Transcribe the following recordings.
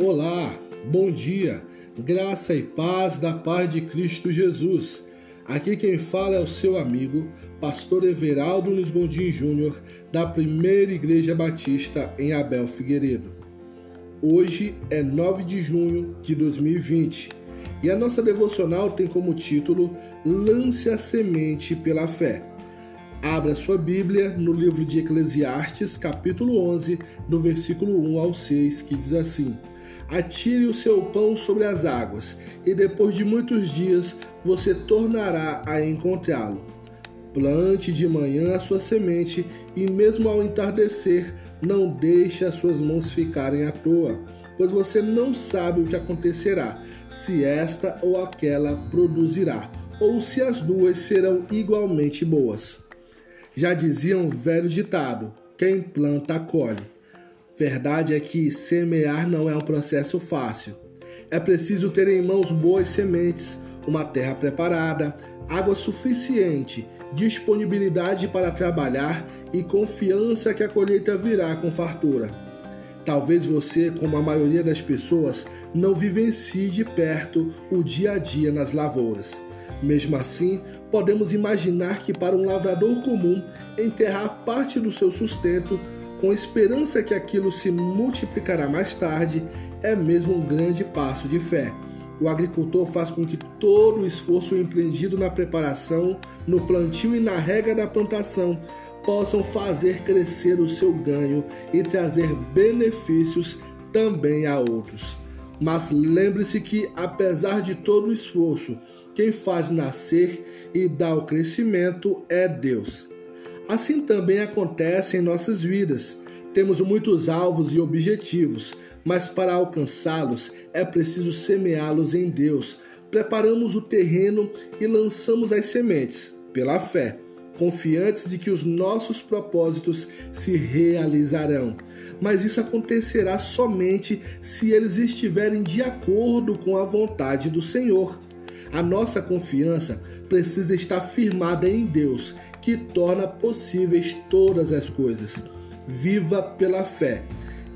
Olá, bom dia, graça e paz da paz de Cristo Jesus. Aqui quem fala é o seu amigo, pastor Everaldo Luiz Gondim Júnior, da Primeira Igreja Batista em Abel Figueiredo. Hoje é 9 de junho de 2020 e a nossa devocional tem como título Lance a semente pela fé. Abra sua Bíblia no livro de Eclesiastes, capítulo 11, do versículo 1 ao 6, que diz assim: Atire o seu pão sobre as águas, e depois de muitos dias você tornará a encontrá-lo. Plante de manhã a sua semente, e mesmo ao entardecer, não deixe as suas mãos ficarem à toa, pois você não sabe o que acontecerá, se esta ou aquela produzirá, ou se as duas serão igualmente boas. Já dizia um velho ditado: quem planta, colhe. Verdade é que semear não é um processo fácil. É preciso ter em mãos boas sementes, uma terra preparada, água suficiente, disponibilidade para trabalhar e confiança que a colheita virá com fartura. Talvez você, como a maioria das pessoas, não vivencie de perto o dia a dia nas lavouras. Mesmo assim, podemos imaginar que para um lavrador comum, enterrar parte do seu sustento com esperança que aquilo se multiplicará mais tarde, é mesmo um grande passo de fé. O agricultor faz com que todo o esforço empreendido na preparação, no plantio e na rega da plantação possam fazer crescer o seu ganho e trazer benefícios também a outros. Mas lembre-se que, apesar de todo o esforço, quem faz nascer e dá o crescimento é Deus. Assim também acontece em nossas vidas. Temos muitos alvos e objetivos, mas para alcançá-los é preciso semeá-los em Deus. Preparamos o terreno e lançamos as sementes pela fé, confiantes de que os nossos propósitos se realizarão. Mas isso acontecerá somente se eles estiverem de acordo com a vontade do Senhor. A nossa confiança precisa estar firmada em Deus, que torna possíveis todas as coisas. Viva pela fé.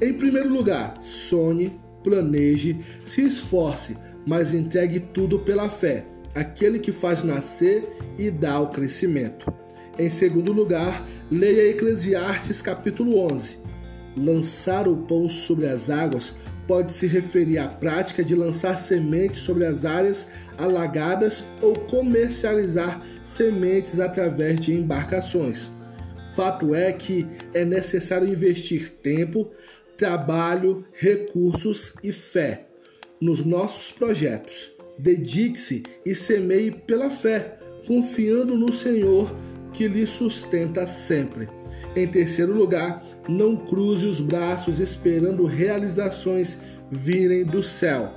Em primeiro lugar, sonhe, planeje, se esforce, mas entregue tudo pela fé, aquele que faz nascer e dá o crescimento. Em segundo lugar, leia Eclesiastes capítulo 11. Lançar o pão sobre as águas pode se referir à prática de lançar sementes sobre as áreas alagadas ou comercializar sementes através de embarcações. Fato é que é necessário investir tempo, trabalho, recursos e fé nos nossos projetos. Dedique-se e semeie pela fé, confiando no Senhor que lhe sustenta sempre. Em terceiro lugar, não cruze os braços esperando realizações virem do céu.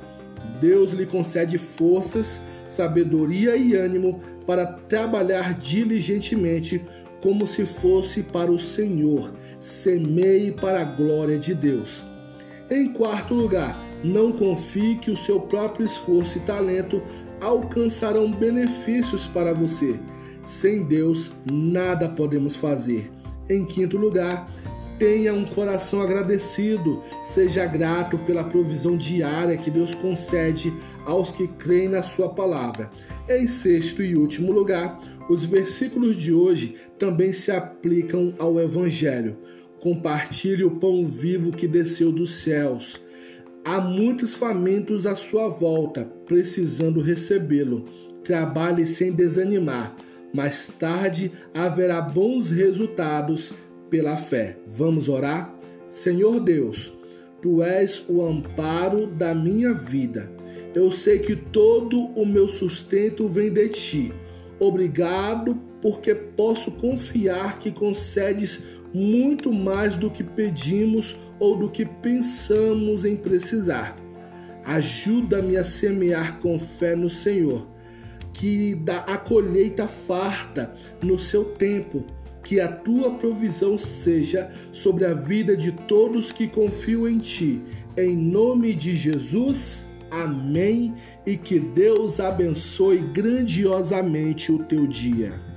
Deus lhe concede forças, sabedoria e ânimo para trabalhar diligentemente como se fosse para o Senhor. Semeie para a glória de Deus. Em quarto lugar, não confie que o seu próprio esforço e talento alcançarão benefícios para você. Sem Deus, nada podemos fazer. Em quinto lugar, tenha um coração agradecido, seja grato pela provisão diária que Deus concede aos que creem na Sua palavra. Em sexto e último lugar, os versículos de hoje também se aplicam ao Evangelho. Compartilhe o pão vivo que desceu dos céus. Há muitos famintos à sua volta, precisando recebê-lo. Trabalhe sem desanimar mais tarde haverá bons resultados pela fé. Vamos orar? Senhor Deus, tu és o amparo da minha vida. Eu sei que todo o meu sustento vem de ti. Obrigado, porque posso confiar que concedes muito mais do que pedimos ou do que pensamos em precisar. Ajuda-me a semear com fé no Senhor que dá a colheita farta no seu tempo. Que a tua provisão seja sobre a vida de todos que confiam em ti. Em nome de Jesus, amém. E que Deus abençoe grandiosamente o teu dia.